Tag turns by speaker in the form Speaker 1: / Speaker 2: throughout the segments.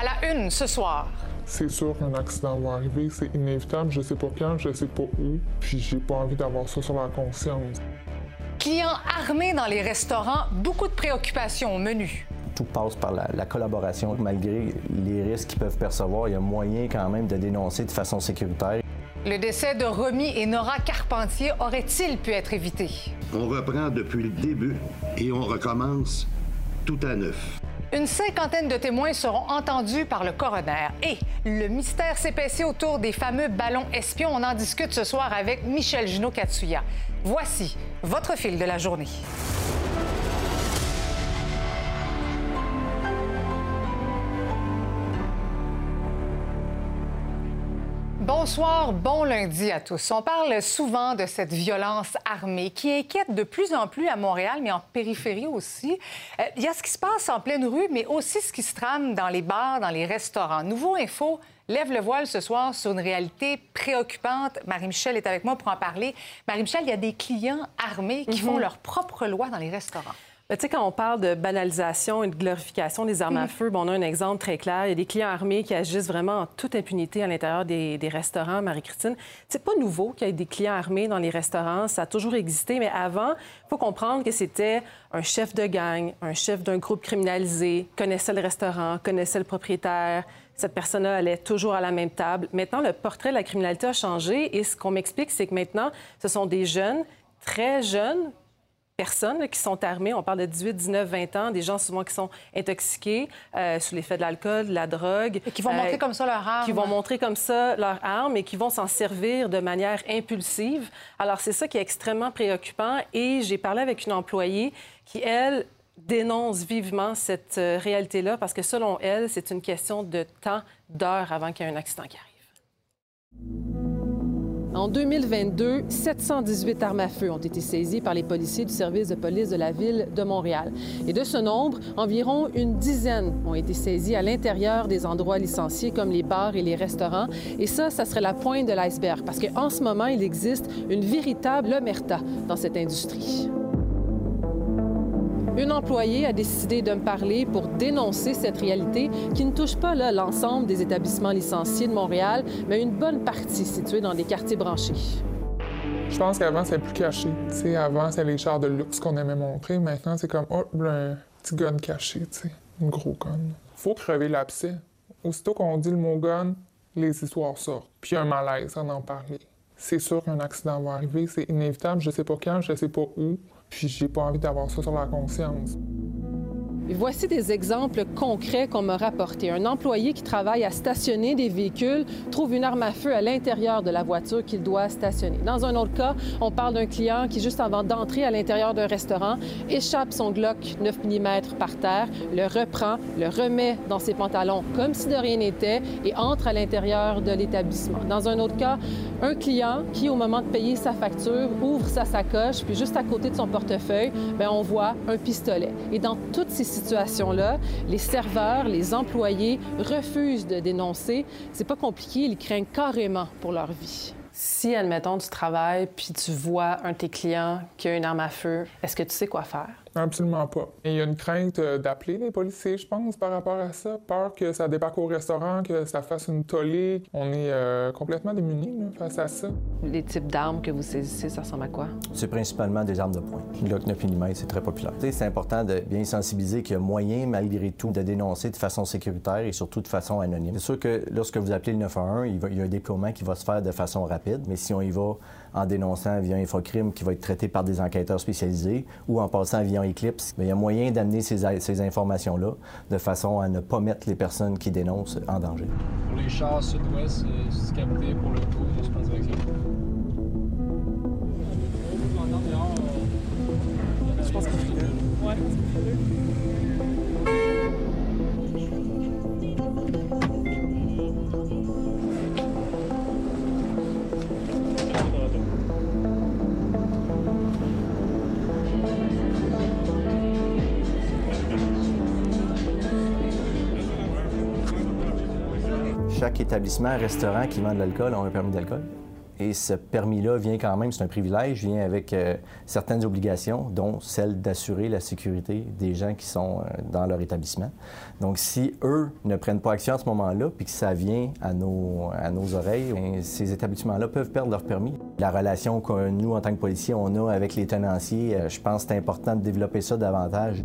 Speaker 1: À la une ce soir.
Speaker 2: C'est sûr qu'un accident va arriver, c'est inévitable, je sais pas quand, je sais pas où, puis j'ai pas envie d'avoir ça sur la conscience.
Speaker 1: Clients armés dans les restaurants, beaucoup de préoccupations au menu.
Speaker 3: Tout passe par la, la collaboration. Malgré les risques qu'ils peuvent percevoir, il y a moyen quand même de dénoncer de façon sécuritaire.
Speaker 1: Le décès de Romy et Nora Carpentier aurait-il pu être évité?
Speaker 4: On reprend depuis le début et on recommence tout à neuf.
Speaker 1: Une cinquantaine de témoins seront entendus par le coroner. Et le mystère s'épaissit autour des fameux ballons espions. On en discute ce soir avec Michel Junot-Katsuya. Voici votre fil de la journée. Bonsoir, bon lundi à tous. On parle souvent de cette violence armée qui inquiète de plus en plus à Montréal, mais en périphérie aussi. Euh, Il y a ce qui se passe en pleine rue, mais aussi ce qui se trame dans les bars, dans les restaurants. Nouveau Info lève le voile ce soir sur une réalité préoccupante. Marie-Michel est avec moi pour en parler. Marie-Michel, il y a des clients armés qui font leur propre loi dans les restaurants.
Speaker 5: Ben, tu sais, quand on parle de banalisation et de glorification des armes à feu, bon, on a un exemple très clair. Il y a des clients armés qui agissent vraiment en toute impunité à l'intérieur des, des restaurants, Marie-Christine. C'est pas nouveau qu'il y ait des clients armés dans les restaurants. Ça a toujours existé. Mais avant, il faut comprendre que c'était un chef de gang, un chef d'un groupe criminalisé, connaissait le restaurant, connaissait le propriétaire. Cette personne-là allait toujours à la même table. Maintenant, le portrait de la criminalité a changé et ce qu'on m'explique, c'est que maintenant, ce sont des jeunes, très jeunes, personnes là, qui sont armées. On parle de 18, 19, 20 ans, des gens souvent qui sont intoxiqués euh, sous l'effet de l'alcool, de la drogue.
Speaker 1: Et qui vont
Speaker 5: Euh,
Speaker 1: montrer comme ça leur arme.
Speaker 5: Qui vont montrer comme ça leur arme et qui vont s'en servir de manière impulsive. Alors, c'est ça qui est extrêmement préoccupant. Et j'ai parlé avec une employée qui, elle, dénonce vivement cette euh, réalité-là parce que, selon elle, c'est une question de temps, d'heures avant qu'il y ait un accident qui arrive. En 2022, 718 armes à feu ont été saisies par les policiers du service de police de la ville de Montréal. Et de ce nombre, environ une dizaine ont été saisies à l'intérieur des endroits licenciés comme les bars et les restaurants. Et ça, ça serait la pointe de l'iceberg parce qu'en ce moment, il existe une véritable omerta dans cette industrie. Une employée a décidé de me parler pour dénoncer cette réalité qui ne touche pas l'ensemble des établissements licenciés de Montréal, mais une bonne partie située dans des quartiers branchés.
Speaker 2: Je pense qu'avant, c'était plus caché. Tu sais, avant, c'était les chars de luxe qu'on aimait montrer. Maintenant, c'est comme, là, un petit gun caché, tu sais, un gros gun. Faut crever l'abcès. Aussitôt qu'on dit le mot gun, les histoires sortent. Puis un malaise à en parler. C'est sûr qu'un accident va arriver, c'est inévitable. Je sais pas quand, je sais pas où. Puis j'ai pas envie d'avoir ça sur la conscience.
Speaker 5: Voici des exemples concrets qu'on m'a rapportés. Un employé qui travaille à stationner des véhicules trouve une arme à feu à l'intérieur de la voiture qu'il doit stationner. Dans un autre cas, on parle d'un client qui, juste avant d'entrer à l'intérieur d'un restaurant, échappe son Glock 9 mm par terre, le reprend, le remet dans ses pantalons comme si de rien n'était et entre à l'intérieur de l'établissement. Dans un autre cas, un client qui, au moment de payer sa facture, ouvre sa sacoche, puis juste à côté de son portefeuille, bien, on voit un pistolet. Et dans toutes ces situations-là, les serveurs, les employés refusent de dénoncer. C'est pas compliqué, ils craignent carrément pour leur vie. Si, admettons, tu travailles puis tu vois un de tes clients qui a une arme à feu, est-ce que tu sais quoi faire?
Speaker 2: Absolument pas. Et il y a une crainte euh, d'appeler les policiers, je pense, par rapport à ça. Peur que ça débarque au restaurant, que ça fasse une tollée. On est euh, complètement démunis là, face à ça.
Speaker 5: Les types d'armes que vous saisissez, ça ressemble à quoi?
Speaker 3: C'est principalement des armes de poing. Le Glock 9 mm, c'est très populaire. C'est important de bien sensibiliser qu'il y a moyen, malgré tout, de dénoncer de façon sécuritaire et surtout de façon anonyme. C'est sûr que lorsque vous appelez le 911, il, va- il y a un déploiement qui va se faire de façon rapide, mais si on y va en dénonçant via Infocrime qui va être traité par des enquêteurs spécialisés ou en passant via Eclipse, bien, il y a moyen d'amener ces, ces informations-là de façon à ne pas mettre les personnes qui dénoncent en danger.
Speaker 6: Pour les chars sud-ouest, euh, sud capté pour le coup, je pense direction. Je pense que c'est Ouais,
Speaker 3: Chaque établissement, restaurant qui vend de l'alcool a un permis d'alcool. Et ce permis-là vient quand même, c'est un privilège, vient avec euh, certaines obligations, dont celle d'assurer la sécurité des gens qui sont euh, dans leur établissement. Donc, si eux ne prennent pas action à ce moment-là, puis que ça vient à nos, oreilles, bien, ces établissements-là peuvent perdre leur permis. La relation que nous, en tant que policiers, on a avec les tenanciers, euh, je pense que c'est important de développer ça davantage.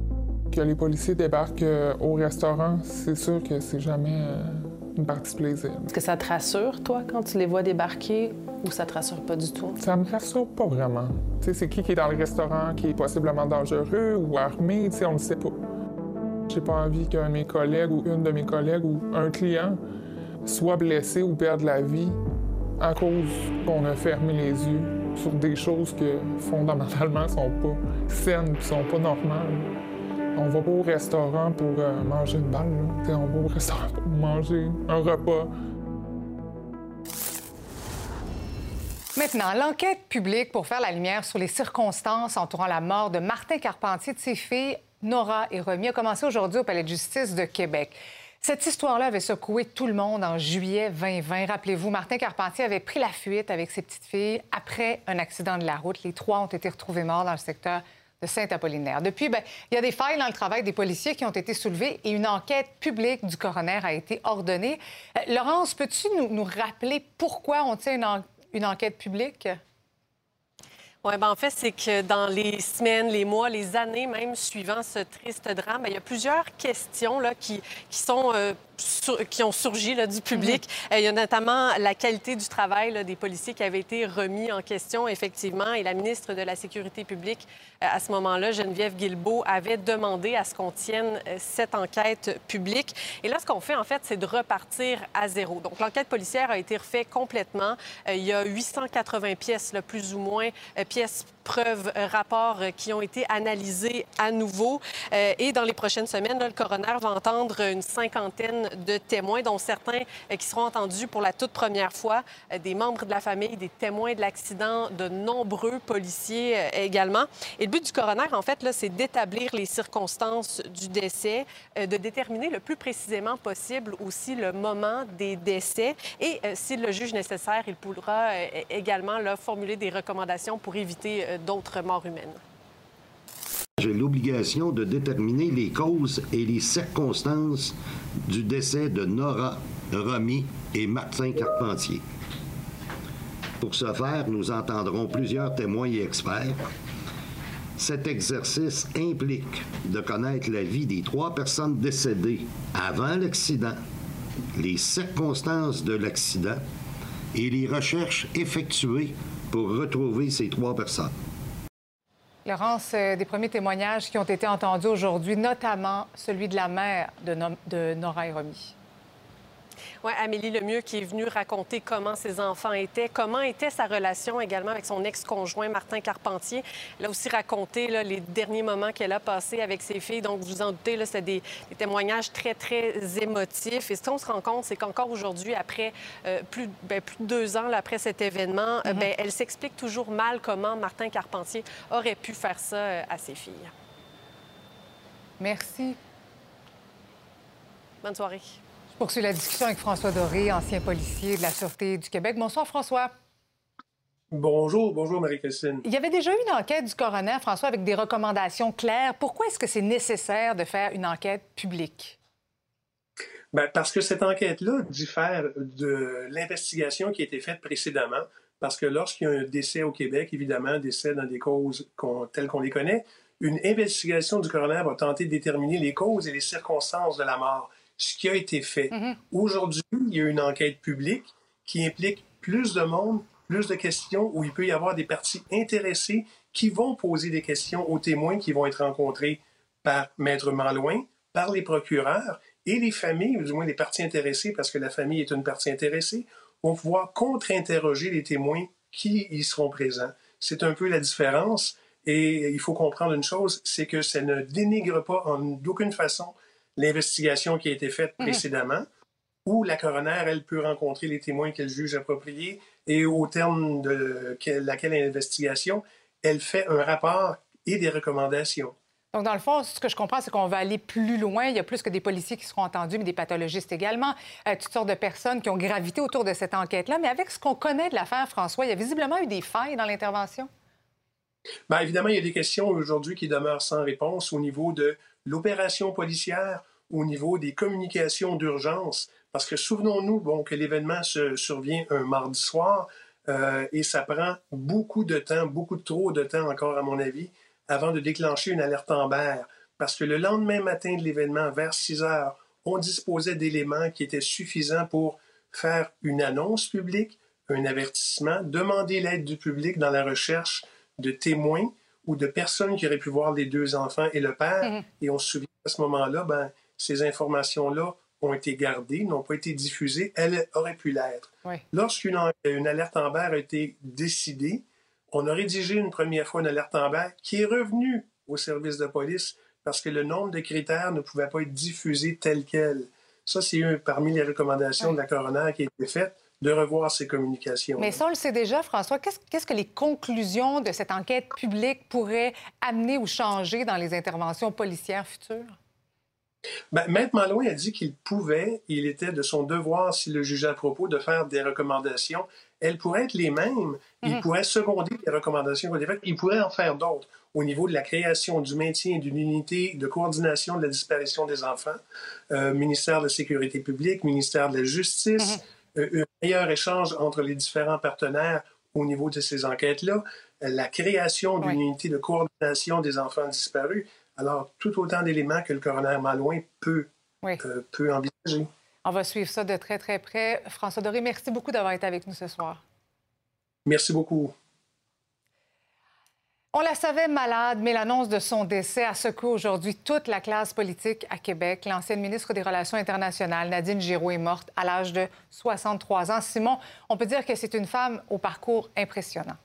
Speaker 2: Que les policiers débarquent au restaurant, c'est sûr que c'est jamais une partie plaisir.
Speaker 5: Est-ce que ça te rassure, toi, quand tu les vois débarquer ou ça te rassure pas du tout?
Speaker 2: Ça me rassure pas vraiment. Tu sais, c'est qui qui est dans le restaurant, qui est possiblement dangereux ou armé, tu sais, on ne sait pas. J'ai pas envie qu'un de mes collègues ou une de mes collègues ou un client soit blessé ou perde la vie à cause qu'on a fermé les yeux sur des choses que fondamentalement sont pas saines et sont pas normales. On va pas au restaurant pour euh, manger une balle. On va au restaurant pour manger un repas.
Speaker 1: Maintenant, l'enquête publique pour faire la lumière sur les circonstances entourant la mort de Martin Carpentier de ses filles, Nora et Romy, a commencé aujourd'hui au Palais de justice de Québec. Cette histoire-là avait secoué tout le monde en juillet 2020. Rappelez-vous, Martin Carpentier avait pris la fuite avec ses petites filles après un accident de la route. Les trois ont été retrouvés morts dans le secteur de Saint-Apollinaire. Depuis, ben, il y a des failles dans le travail des policiers qui ont été soulevées et une enquête publique du coroner a été ordonnée. Euh, Laurence, peux-tu nous, rappeler pourquoi on tient une, enquête publique?
Speaker 7: Oui, ben en fait, c'est que dans les semaines, les mois, les années même suivant ce triste drame, ben, il y a plusieurs questions là, qui, qui sont euh, qui ont surgi là, du public. Mhm. Euh, il y a notamment la qualité du travail des policiers qui avait été remis en question, effectivement. Et la ministre de la Sécurité publique, euh, à ce moment-là, Geneviève Guilbeault, avait demandé à ce qu'on tienne euh, cette enquête publique. Et là, ce qu'on fait, en fait, c'est de repartir à zéro. Donc, l'enquête policière a été refaite complètement. il y a 880 pièces, là, plus ou moins, pièces preuves, rapports qui ont été analysés à nouveau. et dans les prochaines semaines, le coroner va entendre une cinquantaine de témoins, dont certains euh, qui seront entendus pour la toute première fois, euh, des membres de la famille, des témoins de l'accident, de nombreux policiers euh, également. Et le but du coroner, en fait, c'est d'établir les circonstances du décès, de déterminer le plus précisément possible aussi le moment des décès et, si le juge nécessaire, il pourra également formuler des recommandations pour éviter d'autres morts humaines.
Speaker 4: J'ai l'obligation de déterminer les causes et les circonstances du décès de Nora, Romy et Martin Carpentier. Pour ce faire, nous entendrons plusieurs témoins et experts. Cet exercice implique de connaître la vie des trois personnes décédées avant l'accident, les circonstances de l'accident et les recherches effectuées pour retrouver ces trois personnes.
Speaker 1: Laurence, euh, des premiers témoignages qui ont été entendus aujourd'hui, notamment celui de la mère de, de Nora.
Speaker 7: Oui, Amélie Lemieux qui est venue raconter comment ses enfants étaient, comment était sa relation également avec son ex-conjoint Martin Carpentier. Elle a aussi raconté les derniers moments qu'elle a passés avec ses filles. Donc, vous en doutez, c'est des, témoignages très, très émotifs. Et ce qu'on se rend compte, c'est qu'encore aujourd'hui, après euh, plus, ben, plus, de deux ans après cet événement, euh, mm-hmm. ben, elle s'explique toujours mal comment Martin Carpentier aurait pu faire ça euh, à ses filles.
Speaker 1: Merci.
Speaker 7: Bonne soirée.
Speaker 1: Poursuit la discussion avec François Doré, ancien policier de la Sûreté du Québec. Bonsoir, François.
Speaker 8: Bonjour, bonjour Marie-Christine.
Speaker 1: Il y avait déjà eu une enquête du coroner, François, avec des recommandations claires. Pourquoi est-ce que c'est nécessaire de faire une enquête publique?
Speaker 8: Bien, parce que cette enquête-là diffère de l'investigation qui a été faite précédemment. Parce que lorsqu'il y a un décès au Québec, évidemment, décès dans des causes telles qu'on les connaît, une investigation du coroner va tenter de déterminer les causes et les circonstances de la mort ce qui a été fait. Mm-hmm. Aujourd'hui, il y a une enquête publique qui implique plus de monde, plus de questions, où il peut y avoir des parties intéressées qui vont poser des questions aux témoins qui vont être rencontrés par Maître Malouin, par les procureurs et les familles, ou du moins les parties intéressées, parce que la famille est une partie intéressée, vont pouvoir contre-interroger les témoins qui y seront présents. C'est un peu la différence. Et il faut comprendre une chose, c'est que ça ne dénigre pas en d'aucune façon l'investigation qui a été faite mhm. précédemment, où la coroner, elle peut rencontrer les témoins qu'elle juge appropriés et au terme de laquelle investigation, elle fait un rapport et des recommandations.
Speaker 1: Donc, dans le fond, ce que je comprends, c'est qu'on va aller plus loin. Il y a plus que des policiers qui seront entendus, mais des pathologistes également, euh, toutes sortes de personnes qui ont gravité autour de cette enquête-là. Mais avec ce qu'on connaît de l'affaire, François, il y a visiblement eu des failles dans l'intervention.
Speaker 8: Bien, évidemment, il y a des questions aujourd'hui qui demeurent sans réponse au niveau de l'opération policière, au niveau des communications d'urgence. Parce que souvenons-nous bon, que l'événement se survient un mardi soir euh, et ça prend beaucoup de temps, beaucoup trop de temps encore, à mon avis, avant de déclencher une alerte Amber, parce que le lendemain matin de l'événement, vers 6 heures, on disposait d'éléments qui étaient suffisants pour faire une annonce publique, un avertissement, demander l'aide du public dans la recherche de témoins ou de personnes qui auraient pu voir les deux enfants et le père. Mhm. Et on se souvient à ce moment-là, ben, ces informations-là ont été gardées, n'ont pas été diffusées. Elles auraient pu l'être. Lorsqu'une une alerte Amber a été décidée, on a rédigé une première fois une alerte en bas qui est revenue au service de police parce que le nombre de critères ne pouvait pas être diffusé tel quel. Ça, c'est parmi les recommandations de la coroner qui a été faite de revoir ces communications.
Speaker 1: Mais ça, on le sait déjà, François. Qu'est-ce que les conclusions de cette enquête publique pourraient amener ou changer dans les interventions policières futures?
Speaker 8: Ben, Maître Malouin a dit qu'il pouvait, il était de son devoir, s'il le jugeait à propos, de faire des recommandations. Elles pourraient être les mêmes. Il mhm. pourrait seconder les recommandations qu'on a faites. Il pourrait en faire d'autres au niveau de la création, du maintien d'une unité de coordination de la disparition des enfants, euh, ministère de la Sécurité publique, ministère de la Justice, mhm. Un meilleur échange entre les différents partenaires au niveau de ces enquêtes-là, la création d'une unité de coordination des enfants disparus. Alors, tout autant d'éléments que le coroner Malouin peut, euh, peut envisager.
Speaker 1: On va suivre ça de très, très près. François Doré, merci beaucoup d'avoir été avec nous ce soir.
Speaker 8: Merci beaucoup.
Speaker 1: On la savait malade, mais l'annonce de son décès a secoué aujourd'hui toute la classe politique à Québec. L'ancienne ministre des Relations internationales, Nadine Giraud, est morte à l'âge de 63 ans. Simon, on peut dire que c'est une femme au parcours impressionnant.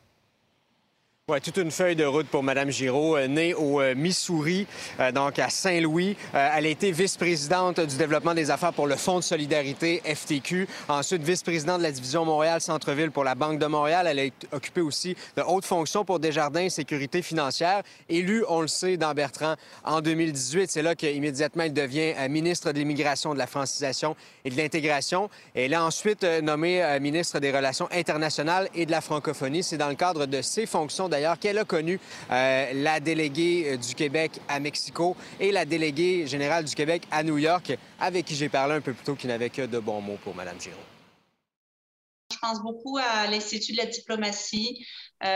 Speaker 9: Oui, toute une feuille de route pour Mme Giraud, euh, née au euh, Missouri, euh, donc à Saint-Louis. elle a été vice-présidente du développement des affaires pour le Fonds de solidarité FTQ. Ensuite, vice-présidente de la division Montréal-Centre-Ville pour la Banque de Montréal. Elle a occupé aussi de hautes fonctions pour Desjardins Sécurité financière. Élue, on le sait, dans Bertrand en 2018. C'est là qu'immédiatement, elle devient ministre de l'Immigration, de la francisation et de l'intégration. Elle est ensuite nommée ministre des Relations internationales et de la francophonie. C'est dans le cadre de ses fonctions, d'ailleurs, qu'elle a connu euh, la déléguée euh, du Québec à Mexico et la déléguée générale du Québec à New York, avec qui j'ai parlé un peu plus tôt, qui n'avait que de bons mots pour Mme Giraud.
Speaker 10: Je pense beaucoup à l'Institut de la diplomatie. Euh,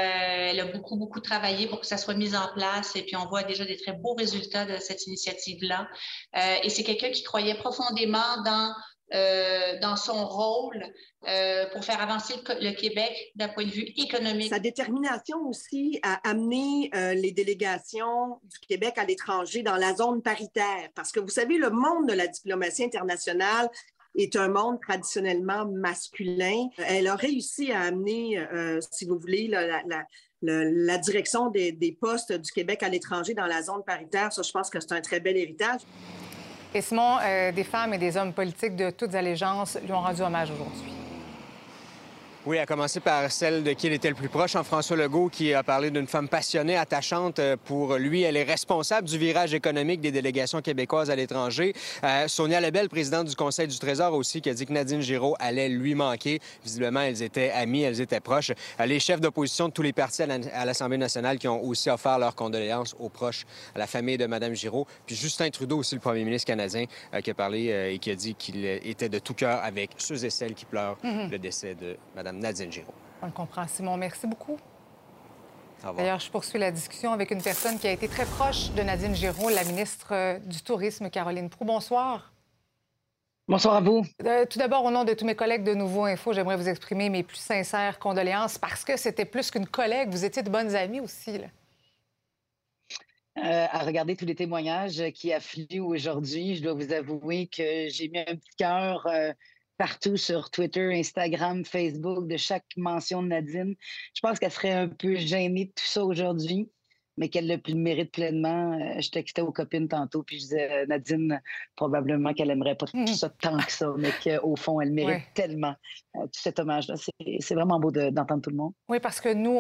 Speaker 10: elle a beaucoup, beaucoup travaillé pour que ça soit mis en place et puis on voit déjà des très beaux résultats de cette initiative-là. et c'est quelqu'un qui croyait profondément dans euh, dans son rôle euh, pour faire avancer le, Québec d'un point de vue économique.
Speaker 11: Sa détermination aussi à amener euh, les délégations du Québec à l'étranger dans la zone paritaire, parce que vous savez, le monde de la diplomatie internationale est un monde traditionnellement masculin. Elle a réussi à amener, si vous voulez, la, direction des, des postes du Québec à l'étranger dans la zone paritaire. Ça, je pense que c'est un très bel héritage.
Speaker 1: Et Simon, euh, des femmes et des hommes politiques de toutes allégeances lui ont rendu hommage aujourd'hui.
Speaker 9: Oui, à commencer par celle de qui il était le plus proche, en François Legault, qui a parlé d'une femme passionnée, attachante. Euh, pour lui, elle est responsable du virage économique des délégations québécoises à l'étranger. Euh, Sonia Lebel, présidente du Conseil du Trésor aussi, qui a dit que Nadine Giraud allait lui manquer. Visiblement, elles étaient amies, elles étaient proches. Euh, les chefs d'opposition de tous les partis à l'Assemblée nationale qui ont aussi offert leurs condoléances aux proches, à la famille de Mme Giraud. Puis Justin Trudeau aussi, le premier ministre canadien, qui a parlé et qui a dit qu'il était de tout cœur avec ceux et celles qui pleurent mm-hmm. le décès de Mme Nadine Giraud.
Speaker 1: On le comprend, Simon. Merci beaucoup. D'ailleurs, je poursuis la discussion avec une personne qui a été très proche de Nadine Giraud, la ministre euh, du Tourisme, Caroline Proux. Bonsoir.
Speaker 12: Bonsoir à vous.
Speaker 1: Euh, tout d'abord, au nom de tous mes collègues de Nouveau Info, j'aimerais vous exprimer mes plus sincères condoléances parce que c'était plus qu'une collègue, vous étiez de bonnes amies aussi. Là.
Speaker 12: Euh, à regarder tous les témoignages qui affluent aujourd'hui, je dois vous avouer que j'ai mis un petit cœur partout sur Twitter, Instagram, Facebook, de chaque mention de Nadine. Je pense qu'elle serait un peu gênée de tout ça aujourd'hui. mais qu'elle le mérite pleinement. Euh, je textais aux copines tantôt, puis je disais, euh, Nadine, probablement qu'elle aimerait pas tout mmh. ça tant que ça, mais qu'au fond, elle mérite tellement euh, tout cet hommage-là. C'est vraiment beau d'entendre tout le monde.
Speaker 1: Oui, parce que nous,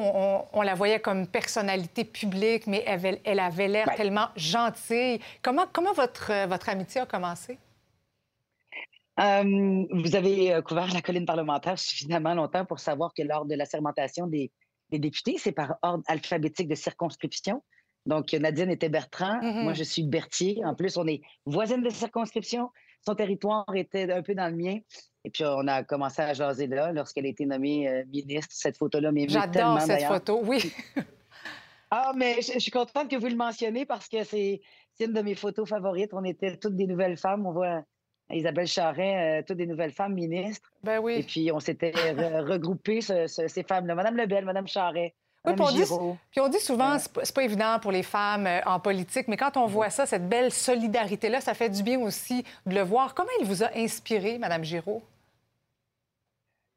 Speaker 1: on, la voyait comme personnalité publique, mais elle, elle avait l'air tellement gentille. Comment, comment votre, votre amitié a commencé?
Speaker 12: Vous avez couvert la colline parlementaire suffisamment longtemps pour savoir que lors de la sermentation des, députés, c'est par ordre alphabétique de circonscription. Donc, Nadine était Bertrand, mm-hmm. moi je suis Berthier. En plus, on est voisines de circonscription. Son territoire était un peu dans le mien. Et puis, on a commencé à jaser là lorsqu'elle a été nommée euh, ministre. Cette photo-là tellement,
Speaker 1: J'adore cette photo, oui.
Speaker 12: ah, mais je, suis contente que vous le mentionniez parce que c'est une de mes photos favorites. On était toutes des nouvelles femmes. On voit Isabelle Charret, euh, toutes des nouvelles femmes ministres.
Speaker 1: Ben oui.
Speaker 12: Et puis, on s'était regroupés, ces femmes-là. Madame Lebel, Madame Charret. Oui, puis on, dit,
Speaker 1: puis on dit souvent, c'est pas évident pour les femmes euh, en politique, mais quand on voit ça, cette belle solidarité-là, ça fait du bien aussi de le voir. Comment il vous a inspiré, Madame Giraud?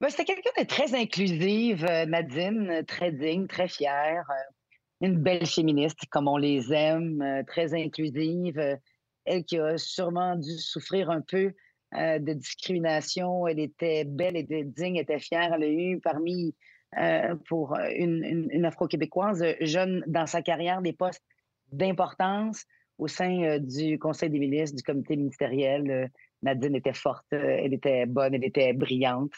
Speaker 12: Ben, C'était quelqu'un de très inclusive, euh, Nadine, très digne, très fière, une belle féministe comme on les aime, très inclusive elle qui a sûrement dû souffrir un peu euh, de discrimination. Elle était belle, elle était digne, elle était fière. Elle a eu parmi, euh, pour une, Afro-Québécoise, jeune dans sa carrière, des postes d'importance au sein euh, du Conseil des ministres, du comité ministériel. Nadine était forte, elle était bonne, elle était brillante.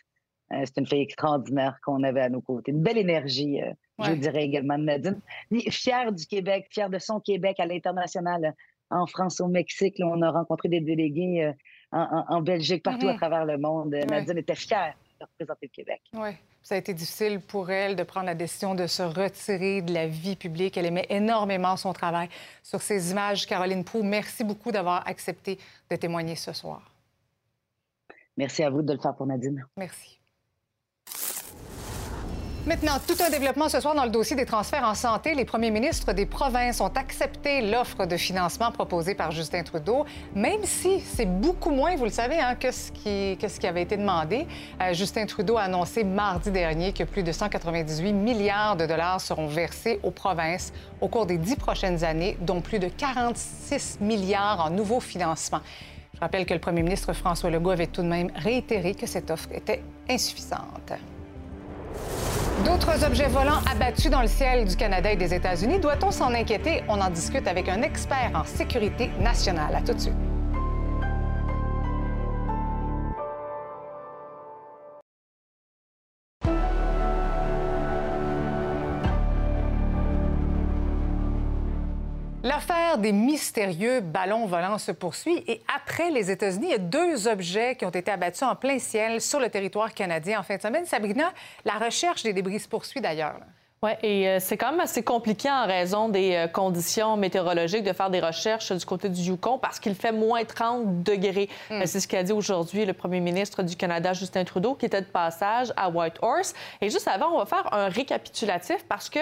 Speaker 12: c'est une fille extraordinaire qu'on avait à nos côtés. Une belle énergie, je dirais également de Nadine. Fière du Québec, fière de son Québec à l'international en France, au Mexique. on a rencontré des délégués euh, en, Belgique, partout à mhm. travers le monde. Nadine était fière de représenter le Québec.
Speaker 1: Oui. Ça a été difficile pour elle de prendre la décision de se retirer de la vie publique. Elle aimait énormément son travail. Sur ces images, Caroline Proux, merci beaucoup d'avoir accepté de témoigner ce soir.
Speaker 12: Merci à vous de le faire pour Nadine.
Speaker 1: Merci. Maintenant, tout un développement ce soir dans le dossier des transferts en santé. Les premiers ministres des provinces ont accepté l'offre de financement proposée par Justin Trudeau, même si c'est beaucoup moins, vous le savez, hein, que, ce qui, avait été demandé. Euh, Justin Trudeau a annoncé mardi dernier que plus de 198 milliards de dollars seront versés aux provinces au cours des dix prochaines années, dont plus de 46 milliards en nouveaux financements. Je rappelle que le premier ministre François Legault avait tout de même réitéré que cette offre était insuffisante. D'autres objets volants abattus dans le ciel du Canada et des États-Unis, doit-on s'en inquiéter? On en discute avec un expert en sécurité nationale. À tout de suite. L'affaire des mystérieux ballons volants se poursuit et après les États-Unis, il y a deux objets qui ont été abattus en plein ciel sur le territoire canadien en fin de semaine. Sabrina, la recherche des débris se poursuit d'ailleurs.
Speaker 13: Oui, et euh, c'est quand même assez compliqué en raison des euh, conditions météorologiques de faire des recherches du côté du Yukon parce qu'il fait moins 30 degrés. Hmm. C'est ce qu'a dit aujourd'hui le premier ministre du Canada, Justin Trudeau, qui était de passage à Whitehorse. Et juste avant, on va faire un récapitulatif parce que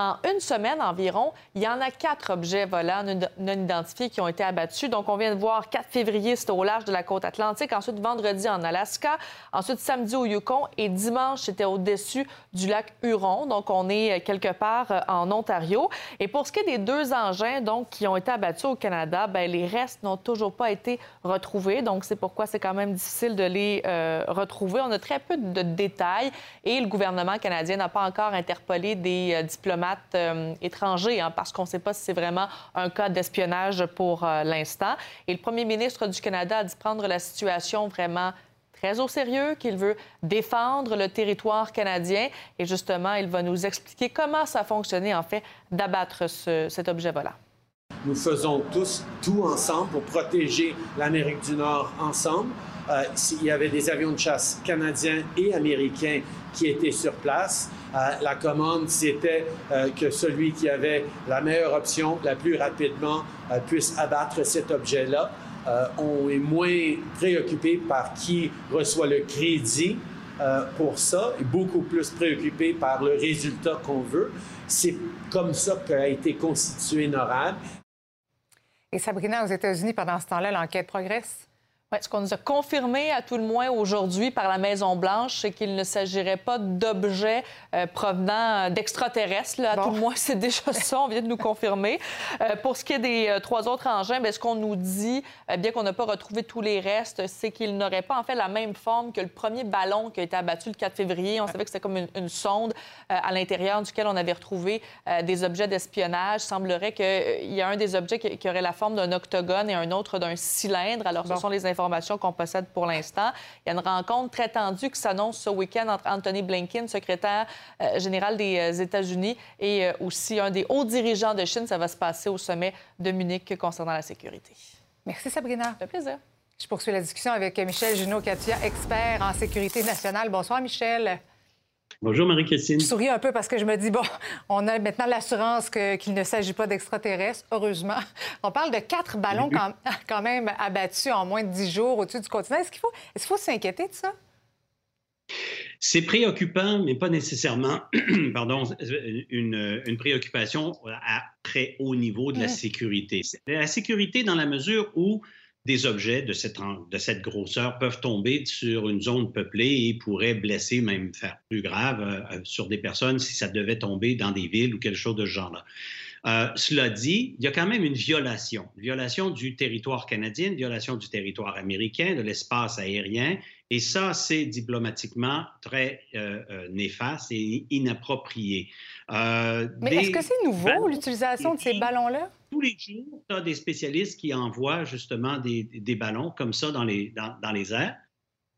Speaker 13: en une semaine environ, il y en a quatre objets volants non identifiés qui ont été abattus. Donc, on vient de voir 4 février, c'était au large de la côte atlantique. Ensuite, vendredi en Alaska. Ensuite, samedi au Yukon. Et dimanche, c'était au-dessus du lac Huron. Donc, on est quelque part euh, en Ontario. Et pour ce qui est des deux engins donc, qui ont été abattus au Canada, bien, les restes n'ont toujours pas été retrouvés. Donc, c'est pourquoi c'est quand même difficile de les euh, retrouver. On a très peu de détails et le gouvernement canadien n'a pas encore interpellé des euh, diplomates euh, étrangers, hein, parce qu'on ne sait pas si c'est vraiment un cas d'espionnage pour euh, l'instant. Et le premier ministre du Canada a dit prendre la situation vraiment très au sérieux, qu'il veut défendre le territoire canadien. Et justement, il va nous expliquer comment ça a fonctionné, en fait, d'abattre cet objet volant.
Speaker 14: Nous faisons tous tout ensemble pour protéger l'Amérique du Nord ensemble. Euh, il y avait des avions de chasse canadiens et américains qui étaient sur place. Euh, la commande, c'était euh, que celui qui avait la meilleure option, la plus rapidement, puisse abattre cet objet-là. on est moins préoccupé par qui reçoit le crédit pour ça et beaucoup plus préoccupé par le résultat qu'on veut. C'est comme ça qu'a été constitué NORAD.
Speaker 1: Et Sabrina, aux États-Unis, pendant ce temps-là, l'enquête progresse?
Speaker 13: Ouais, ce qu'on nous a confirmé, à tout le moins aujourd'hui, par la Maison-Blanche, c'est qu'il ne s'agirait pas d'objets euh, provenant d'extraterrestres. À tout le moins, c'est déjà ça, on vient de nous confirmer. Euh, pour ce qui est des euh, trois autres engins, bien, ce qu'on nous dit, bien qu'on n'a pas retrouvé tous les restes, c'est qu'ils n'auraient pas en fait la même forme que le premier ballon qui a été abattu le 4 février. On savait que c'était comme une, sonde à l'intérieur duquel on avait retrouvé des objets d'espionnage. Il semblerait qu'il y a un des objets qui, aurait la forme d'un octogone et un autre d'un cylindre. Alors, ce sont les informations qu'on possède pour l'instant. Il y a une rencontre très tendue qui s'annonce ce week-end entre Anthony Blinken, secrétaire euh, général des euh, États-Unis, et euh, aussi un des hauts dirigeants de Chine. Ça va se passer au sommet de Munich concernant la sécurité.
Speaker 1: Merci, Sabrina.
Speaker 13: Fait plaisir.
Speaker 1: Je poursuis la discussion avec Michel Junot-Katia, expert en sécurité nationale. Bonsoir, Michel.
Speaker 15: Bonjour Marie-Christine.
Speaker 1: Je souris un peu parce que je me dis, bon, on a maintenant l'assurance qu'il ne s'agit pas d'extraterrestres, heureusement. On parle de quatre ballons quand, même abattus en moins de dix jours au-dessus du continent. Est-ce qu'il faut, est faut s'inquiéter de ça?
Speaker 15: C'est préoccupant, mais pas nécessairement, pardon, une, une, préoccupation à très haut niveau de la mmh. sécurité. La sécurité dans la mesure où des objets de cette, de cette grosseur peuvent tomber sur une zone peuplée et pourraient blesser, même faire plus grave euh, euh, sur des personnes si ça devait tomber dans des villes ou quelque chose de ce genre-là. Euh, cela dit, il y a quand même une violation, une violation du territoire canadien, une violation du territoire américain, de l'espace aérien, et ça, c'est diplomatiquement très néfaste et inapproprié.
Speaker 1: Mais est-ce que c'est nouveau, l'utilisation de ces ballons-là?
Speaker 15: Tous les jours, tu as des spécialistes qui envoient justement des, des ballons comme ça dans les, dans, dans les airs.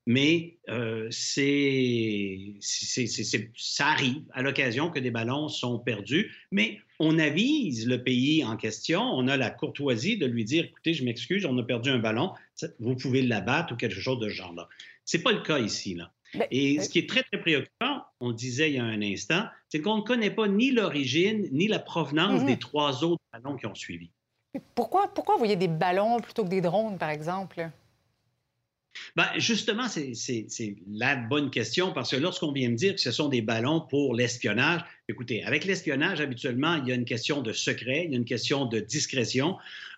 Speaker 15: Mais euh, c'est, ça arrive à l'occasion que des ballons sont perdus. Mais on avise le pays en question, on a la courtoisie de lui dire, écoutez, je m'excuse, on a perdu un ballon, vous pouvez l'abattre ou quelque chose de ce genre-là. Ce n'est pas le cas ici. Là. Et ce qui est très, très préoccupant, on disait il y a un instant, c'est qu'on ne connaît pas ni l'origine ni la provenance des mhm. trois autres ballons qui ont suivi.
Speaker 1: Pourquoi, pourquoi vous voyez des ballons plutôt que des drones, par exemple?
Speaker 15: Ben, justement, c'est la bonne question parce que lorsqu'on vient me dire que ce sont des ballons pour l'espionnage, écoutez, avec l'espionnage, habituellement, il y a une question de secret, il y a une question de discrétion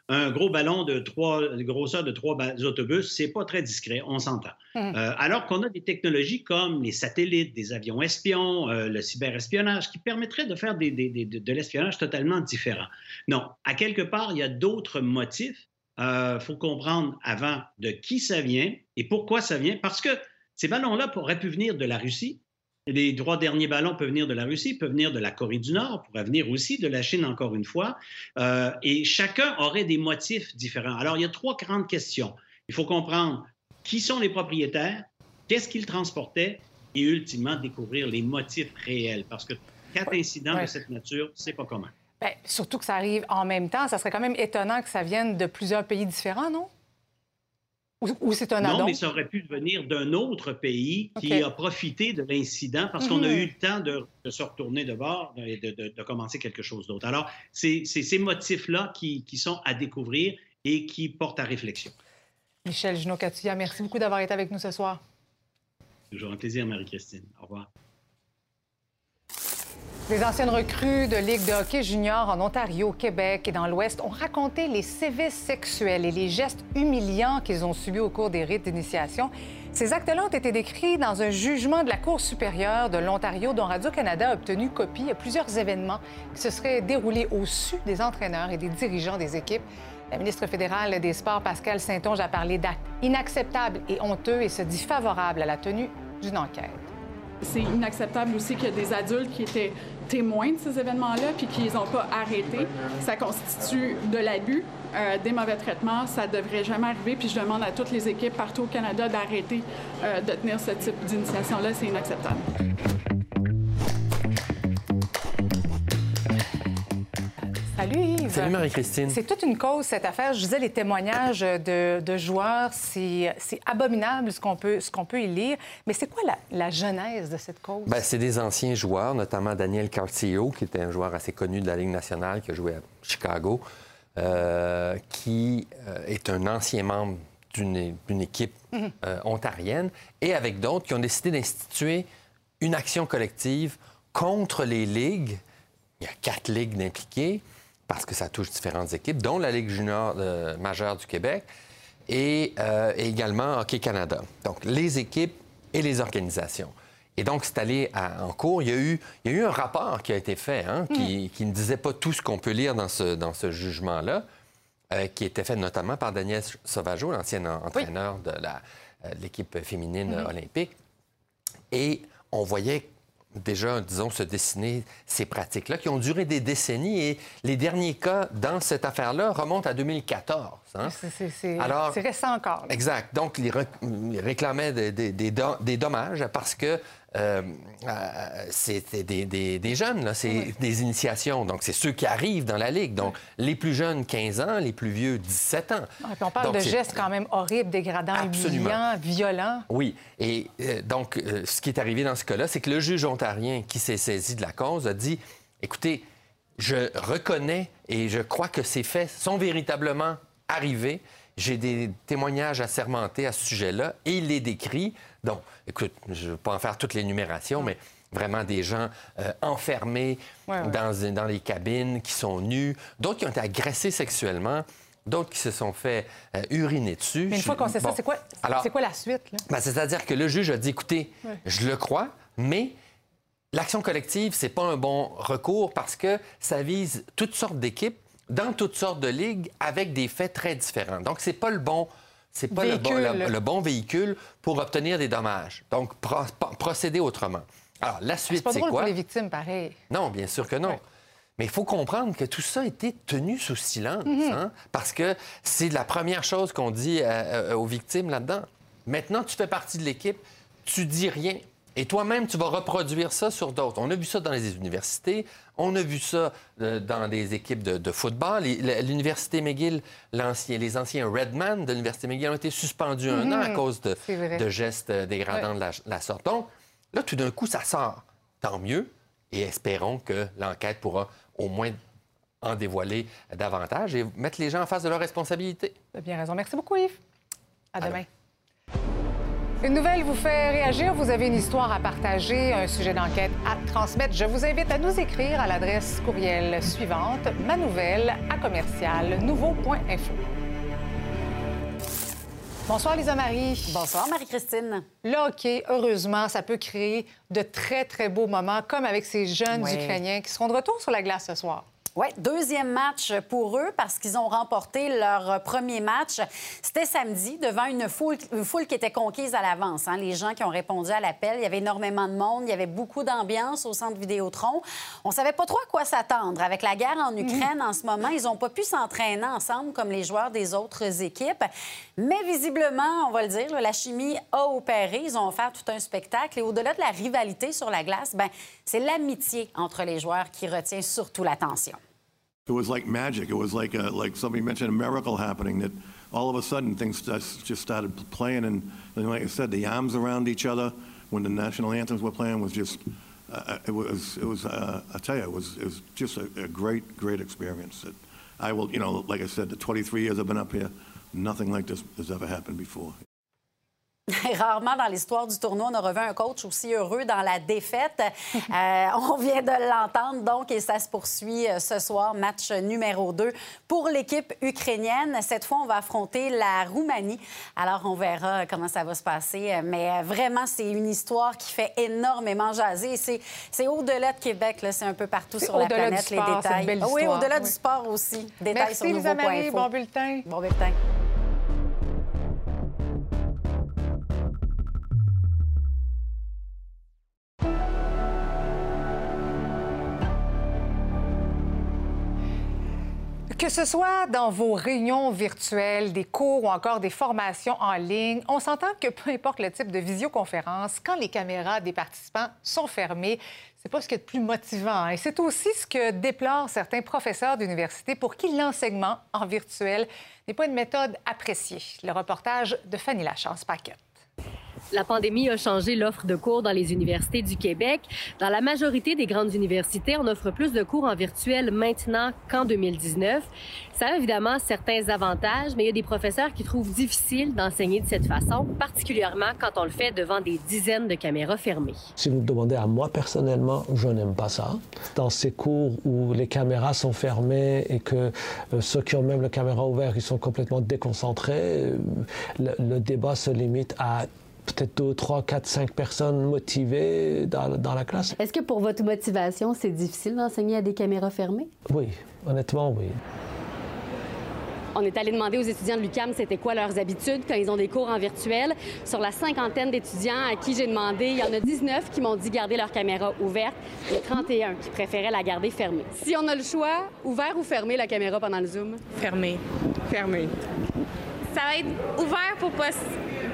Speaker 15: un gros ballon de trois, grosseur de trois autobus, c'est pas très discret, on s'entend. Hum. Euh, alors qu'on a des technologies comme les satellites, des avions espions, euh, le cyberespionnage, qui permettraient de faire de l'espionnage totalement différent. Non, à quelque part, il y a d'autres motifs. Il euh, faut comprendre avant de qui ça vient et pourquoi ça vient, parce que ces ballons-là pourraient pu venir de la Russie, les trois derniers ballons peuvent venir de la Russie, peuvent venir de la Corée du Nord, pourraient venir aussi de la Chine, encore une fois. Euh, et chacun aurait des motifs différents. Alors, il y a trois grandes questions. Il faut comprendre qui sont les propriétaires, qu'est-ce qu'ils transportaient et ultimement découvrir les motifs réels. Parce que quatre incidents de cette nature, c'est pas commun.
Speaker 1: Bien, surtout que ça arrive en même temps. Ça serait quand même étonnant que ça vienne de plusieurs pays différents, non? Ou, c'est un
Speaker 15: Non, mais ça aurait pu venir d'un autre pays qui a profité de l'incident parce qu'on a mhm. eu le temps de, se retourner de bord et de, commencer quelque chose d'autre. Alors, c'est ces motifs-là qui, sont à découvrir et qui portent à réflexion.
Speaker 1: Michel Junot-Catilla, merci beaucoup d'avoir été avec nous ce soir.
Speaker 15: Toujours un plaisir, Marie-Christine. Au revoir.
Speaker 1: Les anciennes recrues de Ligue de hockey junior en Ontario, Québec et dans l'Ouest ont raconté les sévices sexuels et les gestes humiliants qu'ils ont subis au cours des rites d'initiation. Ces actes-là ont été décrits dans un jugement de la Cour supérieure de l'Ontario dont Radio-Canada a obtenu copie à plusieurs événements qui se seraient déroulés au-dessus des entraîneurs et des dirigeants des équipes. La ministre fédérale des Sports, Pascal Saint-Onge, a parlé d'actes inacceptables et honteux et se dit favorable à la tenue d'une enquête.
Speaker 16: C'est inacceptable aussi qu'il y ait des adultes qui étaient témoins de ces événements-là puis qu'ils n'ont pas arrêté. Ça constitue de l'abus, euh, des mauvais traitements. Ça ne devrait jamais arriver. Puis je demande à toutes les équipes partout au Canada d'arrêter euh, de tenir ce type d'initiation-là. C'est inacceptable.
Speaker 1: Salut Yves.
Speaker 17: Salut Marie-Christine.
Speaker 1: C'est toute une cause, cette affaire. Je disais, les témoignages de, joueurs, c'est abominable ce qu'on peut, peut y lire. Mais c'est quoi la, genèse de cette cause?
Speaker 17: Ben, c'est des anciens joueurs, notamment Daniel Cartillo, qui était un joueur assez connu de la Ligue nationale, qui a joué à Chicago, euh, qui euh, est un ancien membre d'une équipe mhm. euh, ontarienne, et avec d'autres qui ont décidé d'instituer une action collective contre les ligues. Il y a quatre ligues d'impliqués parce que ça touche différentes équipes, dont la Ligue junior euh, majeure du Québec. et, euh, et également Hockey Canada. Donc, les équipes et les organisations. Et donc, c'est allé à- en cours. Il y, a eu, il y a eu un rapport qui a été fait, hein, qui, qui ne disait pas tout ce qu'on peut lire dans ce, dans ce jugement-là, euh, qui était fait notamment par Daniel Sauvageau, l'ancien en- entraîneur de euh, de l'équipe féminine
Speaker 18: Mhm.
Speaker 17: euh, olympique. Et on voyait déjà, disons, se dessiner ces pratiques-là qui ont duré des décennies. Et les derniers cas dans cette affaire-là remontent à 2014. hein.
Speaker 1: C'est- récent encore. là.
Speaker 17: Exact. Donc, ils, réclamaient des, des- des do- des dommages parce que euh, euh, c'était des, des- des jeunes, c'est des initiations. Donc, c'est ceux qui arrivent dans la Ligue. Donc, les plus jeunes, 15 ans, les plus vieux, 17 ans.
Speaker 1: Ah, puis on parle
Speaker 17: Donc,
Speaker 1: de gestes quand même horribles, dégradants,
Speaker 17: Absolument.
Speaker 1: humiliants, violents.
Speaker 17: Oui. Et euh, donc, euh, ce qui est arrivé dans ce cas-là, c'est que le juge ontarien qui s'est saisi de la cause a dit écoutez, je reconnais et je crois que ces faits sont véritablement arrivés. J'ai des témoignages assermentés à ce sujet-là et il les décrit. Donc, écoute, je ne vais pas en faire toutes les numérations, mais vraiment des gens euh, enfermés
Speaker 1: Ouais, ouais.
Speaker 17: Dans, dans les cabines, qui sont nus, d'autres qui ont été agressés sexuellement, d'autres qui se sont fait euh, uriner dessus.
Speaker 1: Mais une fois qu'on sait ça, c'est quoi,
Speaker 17: Alors,
Speaker 1: quoi la suite?
Speaker 17: Ben, C'est-à-dire que le juge a dit, écoutez,
Speaker 1: Ouais.
Speaker 17: je le crois, mais l'action collective, c'est pas un bon recours parce que ça vise toutes sortes d'équipes dans toutes sortes de ligues avec des faits très différents. Donc, c'est pas le bon... C'est pas le bon,
Speaker 1: Véhicule.
Speaker 17: le- le bon véhicule pour obtenir des dommages. Donc, pro- pro- procéder autrement. Alors, la
Speaker 1: C'est
Speaker 17: suite,
Speaker 1: pas
Speaker 17: c'est
Speaker 1: drôle
Speaker 17: quoi?
Speaker 1: pour les victimes, pareil.
Speaker 17: Non, bien sûr que non. Mais il faut comprendre que tout ça a été tenu sous silence,
Speaker 1: Mhm.
Speaker 17: hein, parce que c'est la première chose qu'on dit euh, euh, aux victimes là-dedans. Maintenant, tu fais partie de l'équipe, tu dis rien. Et toi-même, tu vas reproduire ça sur d'autres. On a vu ça dans les universités, on a vu ça euh, dans les équipes de, de football. L'Université McGill, les anciens Redman de l'Université McGill ont été suspendus un
Speaker 1: Mhm.
Speaker 17: an à cause de, gestes euh, dégradants de la, la sorte. Donc, là, tout d'un coup, ça sort. Tant mieux. Et espérons que l'enquête pourra au moins en dévoiler davantage et mettre les gens en face de leurs responsabilités.
Speaker 1: Bien raison. Merci beaucoup, Yves. À demain. Une nouvelle vous fait réagir. Vous avez une histoire à partager, un sujet d'enquête à transmettre. Je vous invite à nous écrire à l'adresse courriel suivante, ma nouvelle à commercial nouveau.info. Bonsoir, Lisa Marie.
Speaker 19: Bonsoir, Marie-Christine.
Speaker 1: Le hockey, heureusement, ça peut créer de très, très beaux moments, comme avec ces jeunes. Ukrainiens qui seront de retour sur la glace ce soir.
Speaker 19: Oui, deuxième match pour eux parce qu'ils ont remporté leur premier match. C'était samedi devant une foule, une foule qui était conquise à l'avance. hein. Les gens qui ont répondu à l'appel, il y avait énormément de monde, il y avait beaucoup d'ambiance au centre Vidéotron. On savait pas trop à quoi s'attendre. Avec la guerre en Ukraine en ce moment, ils n'ont pas pu s'entraîner ensemble comme les joueurs des autres équipes. Mais visiblement, on va le dire, la chimie a opéré. Ils ont offert tout un spectacle. Et au-delà de la rivalité sur la glace, ben, c'est l'amitié entre les joueurs qui retient surtout l'attention.
Speaker 18: It was like magic. It was like a, like somebody mentioned a miracle happening that all of a sudden things just, started playing and, and like I said, the arms around each other when the national anthems were playing was just uh, it was it was uh, I tell you it was it was just a, a great great experience. That I will you know like I said the 23 years I've been up here, nothing like this has ever happened before.
Speaker 19: Rarement dans l'histoire du tournoi, on a revu un coach aussi heureux dans la défaite. Euh, on vient de l'entendre, donc, et ça se poursuit euh, ce soir, match numéro 2 pour l'équipe ukrainienne. Cette fois, on va affronter la Roumanie. Alors, on verra comment ça va se passer. Mais euh, vraiment, c'est une histoire qui fait énormément jaser. C'est- au-delà de Québec, là, c'est un peu partout sur la
Speaker 1: au-delà du
Speaker 19: planète, les
Speaker 1: une
Speaker 19: détails.
Speaker 1: belle
Speaker 19: oui, au-delà
Speaker 1: Oui.
Speaker 19: du sport aussi. Détails
Speaker 1: Merci,
Speaker 19: sur
Speaker 1: Lisa Marie. Bon bulletin.
Speaker 19: Bon bulletin.
Speaker 1: Ce soit dans vos réunions virtuelles, des cours ou encore des formations en ligne, on s'entend que peu importe le type de visioconférence, quand les caméras des participants sont fermées, c'est pas ce qui est de plus motivant. hein. Et c'est aussi ce que déplorent certains professeurs d'université pour qui l'enseignement en virtuel n'est pas une méthode appréciée. Le reportage de Fanny Lachance-Paquette.
Speaker 20: La pandémie a changé l'offre de cours dans les universités du Québec. Dans la majorité des grandes universités, on offre plus de cours en virtuel maintenant qu'en 2019. Ça a évidemment certains avantages, mais il y a des professeurs qui trouvent difficile d'enseigner de cette façon, particulièrement quand on le fait devant des dizaines de caméras fermées.
Speaker 21: Si vous me demandez à moi personnellement, je n'aime pas ça. Dans ces cours où les caméras sont fermées et que euh, ceux qui ont même la caméra ouverte, ils sont complètement déconcentrés, euh, le, le débat se limite à peut-être deux, trois, quatre, cinq personnes motivées dans, dans la classe.
Speaker 22: Est-ce que pour votre motivation, c'est difficile d'enseigner à des caméras fermées?
Speaker 21: Oui, honnêtement, oui.
Speaker 20: On est allé demander aux étudiants de l'UCAM c'était quoi leurs habitudes quand ils ont des cours en virtuel. Sur la cinquantaine d'étudiants à qui j'ai demandé, il y en a 19 qui m'ont dit garder leur caméra ouverte et 31 qui préféraient la garder fermée. Si on a le choix, ouvert ou fermé la caméra pendant le Zoom?
Speaker 23: Fermé. Fermé. Ça va être ouvert pour pas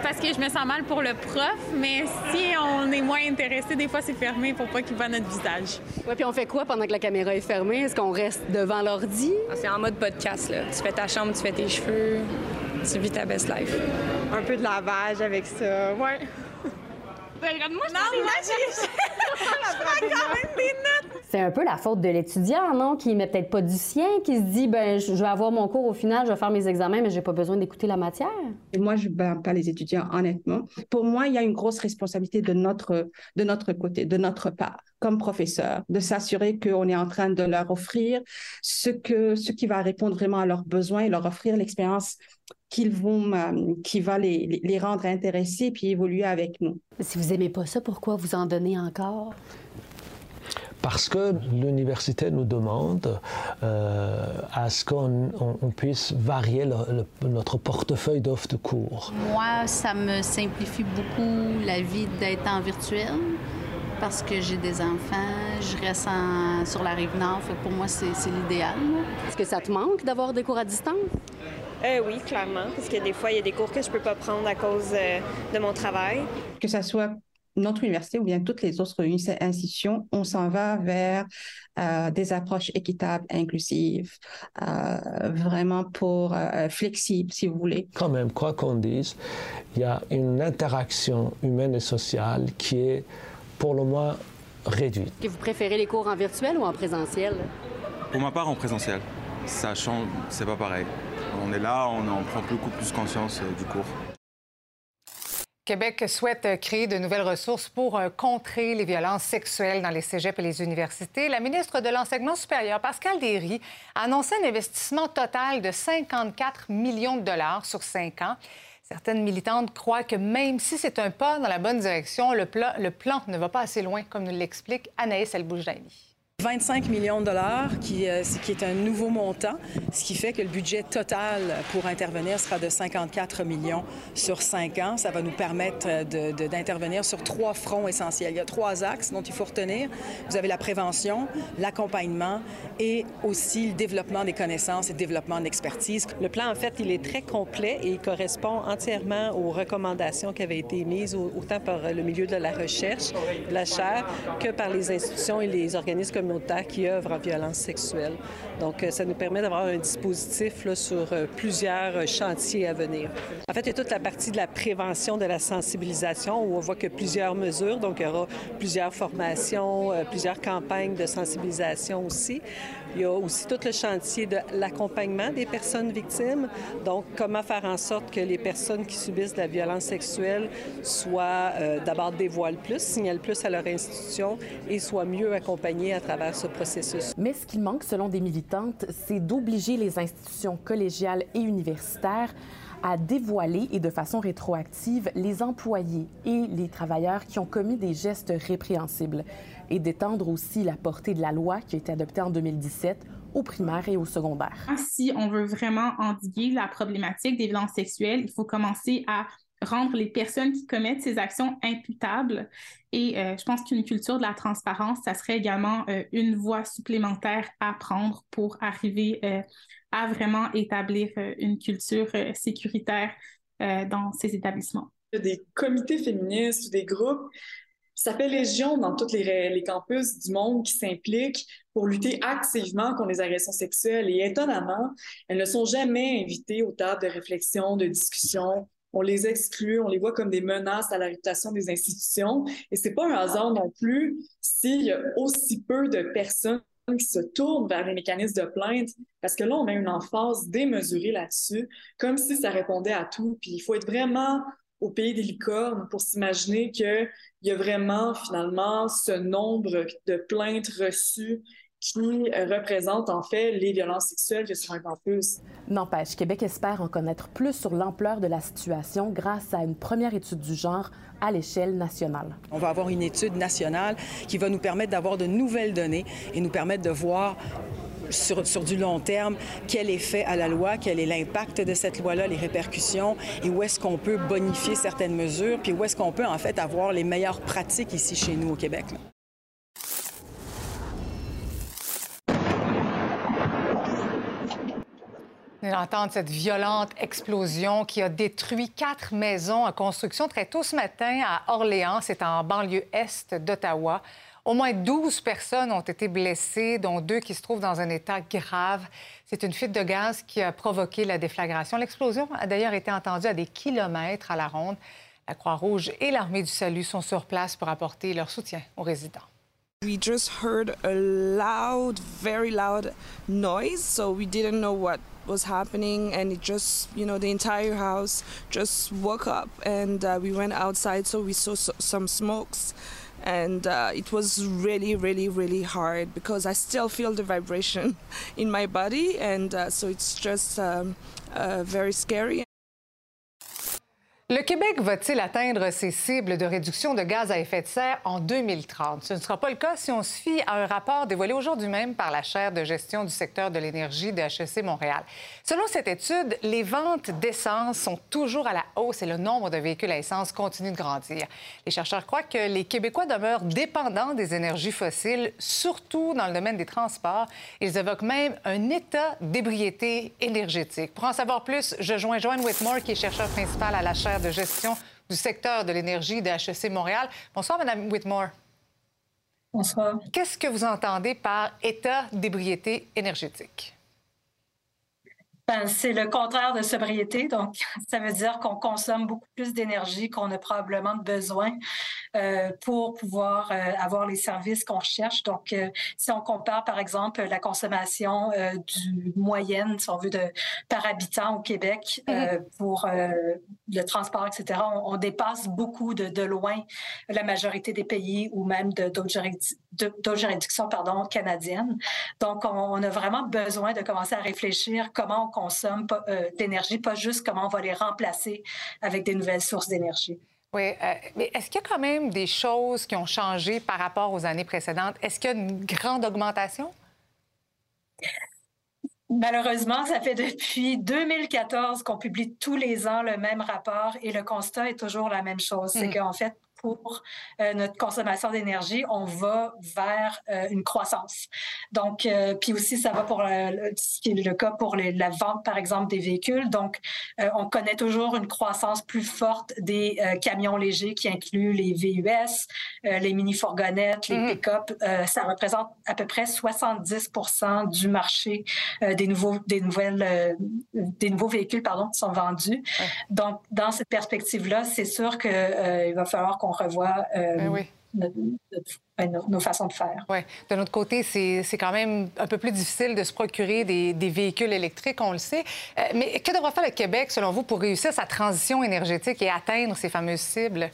Speaker 23: parce que je me sens mal pour le prof, mais si on est moins intéressé, des fois c'est fermé pour pas qu'il voit notre visage.
Speaker 20: Ouais, puis on fait quoi pendant que la caméra est fermée? Est-ce qu'on reste devant l'ordi?
Speaker 23: Ah, c'est en mode podcast, là. Tu fais ta chambre, tu fais tes cheveux, tu vis ta best life. Un peu de lavage avec ça, ouais. Ben, regarde-moi, je non, moi, j'ai... je prends quand même des notes.
Speaker 22: C'est un peu la faute de l'étudiant, non? Qui met peut-être pas du sien, qui se dit, ben, je vais avoir mon cours au final, je vais faire mes examens, mais j'ai pas besoin d'écouter la matière.
Speaker 24: Et moi, je ne blâme pas les étudiants, honnêtement. Pour moi, il y a une grosse responsabilité de notre, de notre côté, de notre part, comme professeur, de s'assurer qu'on est en train de leur offrir ce, que, ce qui va répondre vraiment à leurs besoins et leur offrir l'expérience qu'ils vont, euh, qui va les, les rendre intéressés puis évoluer avec nous.
Speaker 22: Si vous aimez pas ça, pourquoi vous en donnez encore?
Speaker 21: Parce que l'université nous demande euh, à ce qu'on on, on puisse varier le, le, notre portefeuille d'offres de cours.
Speaker 25: Moi, ça me simplifie beaucoup la vie d'être en virtuel parce que j'ai des enfants, je reste en, sur la rive nord. Fait pour moi, c'est l'idéal.
Speaker 20: Est-ce que ça te manque d'avoir des cours à distance?
Speaker 23: Euh, oui, clairement, parce que des fois, il y a des cours que je ne peux pas prendre à cause euh, de mon travail.
Speaker 24: Que ça soit notre université ou bien toutes les autres institutions, on s'en va vers euh, des approches équitables, inclusives, euh, vraiment pour euh, flexibles, si vous voulez.
Speaker 21: Quand même, quoi qu'on dise, il y a une interaction humaine et sociale qui est pour le moins réduite.
Speaker 20: Que vous préférez les cours en virtuel ou en présentiel?
Speaker 26: Pour ma part, en présentiel. Ça change, c'est pas pareil. On est là, on en prend beaucoup plus conscience du cours.
Speaker 1: Québec souhaite créer de nouvelles ressources pour euh, contrer les violences sexuelles dans les cégeps et les universités. La ministre de l'Enseignement supérieur, Pascal Derry, a annoncé un investissement total de 54 millions de dollars sur cinq ans. Certaines militantes croient que même si c'est un pas dans la bonne direction, le, plan, ne va pas assez loin, comme nous l'explique Anaïs Elboujdaini.
Speaker 27: 25 millions de dollars, qui, euh, qui, est un nouveau montant, ce qui fait que le budget total pour intervenir sera de 54 millions sur cinq ans. Ça va nous permettre d'intervenir de, de, sur trois fronts essentiels. Il y a trois axes dont il faut retenir. Vous avez la prévention, l'accompagnement et aussi le développement des connaissances et le développement de l'expertise.
Speaker 28: Le plan, en fait, il est très complet et il correspond entièrement aux recommandations qui avaient été émises autant par le milieu de la recherche, de la chaire, que par les institutions et les organismes comme qui œuvrent en violence sexuelle. Donc, ça nous permet d'avoir un dispositif sur plusieurs chantiers à venir. En fait, il y a toute la partie de la prévention, de la sensibilisation, où on voit que plusieurs mesures, donc il y aura plusieurs formations, plusieurs campagnes de sensibilisation aussi. Il y a aussi tout le chantier de l'accompagnement des personnes victimes. Donc, comment faire en sorte que les personnes qui subissent de la violence sexuelle soient euh, d'abord dévoilent plus, signalent plus à leur institution et soient mieux accompagnées à travers ce processus.
Speaker 29: Mais ce qui manque, selon des militantes, c'est d'obliger les institutions collégiales et universitaires à dévoiler et de façon rétroactive les employés et les travailleurs qui ont commis des gestes répréhensibles et d'étendre aussi la portée de la loi qui a été adoptée en 2017 au primaire et au secondaire.
Speaker 16: Si on veut vraiment endiguer la problématique des violences sexuelles, il faut commencer à rendre les personnes qui commettent ces actions imputables. Et euh, je pense qu'une culture de la transparence, ça serait également euh, une voie supplémentaire à prendre pour arriver euh, à vraiment établir une culture sécuritaire dans ces établissements.
Speaker 30: Il y a des comités féministes ou des groupes ça fait légion dans tous les, campus du monde qui s'impliquent pour lutter activement contre les agressions sexuelles. Et étonnamment, elles ne sont jamais invitées aux tables de réflexion, de discussion on les exclut, on les voit comme des menaces à la réputation des institutions. Et c'est pas un hasard non plus s'il y a aussi peu de personnes qui se tournent vers les mécanismes de plainte, parce que là, on met une emphase démesurée là-dessus, comme si ça répondait à tout. Puis il faut être vraiment au pays des licornes pour s'imaginer qu'il y a vraiment, finalement, ce nombre de plaintes reçues qui représente en fait les violences sexuelles sur un campus.
Speaker 29: N'empêche, Québec espère en connaître plus sur l'ampleur de la situation grâce à une première étude du genre à l'échelle nationale.
Speaker 27: On va avoir une étude nationale qui va nous permettre d'avoir de nouvelles données et nous permettre de voir sur, du long terme, quel effet à la loi, quel est l'impact de cette loi-là, les répercussions, et où est-ce qu'on peut bonifier certaines mesures, puis où est-ce qu'on peut en fait avoir les meilleures pratiques ici chez nous au Québec.
Speaker 1: On entendre cette violente explosion qui a détruit quatre maisons en construction très tôt ce matin à Orléans. C'est en banlieue est d'Ottawa. Au moins 12 personnes ont été blessées, dont deux qui se trouvent dans un état grave. C'est une fuite de gaz qui a provoqué la déflagration. L'explosion a d'ailleurs été entendue à des kilomètres à la ronde. La Croix-Rouge et l'Armée du Salut sont sur place pour apporter leur soutien aux résidents.
Speaker 23: We just heard a loud, very loud noise, so we didn't know what was happening and it just you know the entire house just woke up and uh, we went outside so we saw so some smokes and uh, it was really really really hard because i still feel the vibration in my body. And uh, so it's just um, uh, very scary
Speaker 1: Le Québec va-t-il atteindre ses cibles de réduction de gaz à effet de serre en 2030? Ce ne sera pas le cas si on se fie à un rapport dévoilé aujourd'hui même par la chaire de gestion du secteur de l'énergie de HEC Montréal. Selon cette étude, les ventes d'essence sont toujours à la hausse et le nombre de véhicules à essence continue de grandir. Les chercheurs croient que les Québécois demeurent dépendants des énergies fossiles, surtout dans le domaine des transports. Ils évoquent même un état d'ébriété énergétique. Pour en savoir plus, je joins Joanne Whitmore, qui est chercheur principal à la chaire de gestion du secteur de l'énergie de HEC Montréal. Bonsoir, Madame Whitmore.
Speaker 31: Bonsoir.
Speaker 1: Qu'est-ce que vous entendez par état d'ébriété énergétique?
Speaker 31: Ben, c'est le contraire de sobriété. Donc, ça veut dire qu'on consomme beaucoup plus d'énergie qu'on a probablement besoin euh, pour pouvoir euh, avoir les services qu'on cherche. Donc, euh, si on compare, par exemple, la consommation du moyenne, si on veut, de, par habitant au Québec mm-hmm. pour le transport, etc., on, dépasse beaucoup de, de, loin la majorité des pays ou même d'autres juridictions pardon, canadiennes. Donc, on, on, a vraiment besoin de commencer à réfléchir comment on consomme euh, d'énergie, pas juste comment on va les remplacer avec des nouvelles sources d'énergie.
Speaker 1: Oui, euh, mais est-ce qu'il y a quand même des choses qui ont changé par rapport aux années précédentes? Est-ce qu'il y a une grande augmentation?
Speaker 31: Malheureusement, ça fait depuis 2014 qu'on publie tous les ans le même rapport et le constat est toujours la même chose. C'est hmm. qu'en fait, pour euh, notre consommation d'énergie, on va vers euh, une croissance. Donc, euh, puis aussi, ça va pour ce qui est le cas pour la vente, par exemple, des véhicules. Donc, on connaît toujours une croissance plus forte des camions légers qui incluent les VUS, les mini-fourgonnettes, les mm-hmm. pick-up. ça représente à peu près 70 du marché des nouveaux, des nouvelles, des nouveaux véhicules, pardon, qui sont vendus. Donc, dans cette perspective-là, c'est sûr qu'il va falloir qu'on revoit euh, ben ben, nos, façons de faire.
Speaker 1: Oui. De notre côté, c'est quand même un peu plus difficile de se procurer des, véhicules électriques, on le sait. Euh, mais que devra faire le Québec, selon vous, pour réussir sa transition énergétique et atteindre ces fameuses cibles?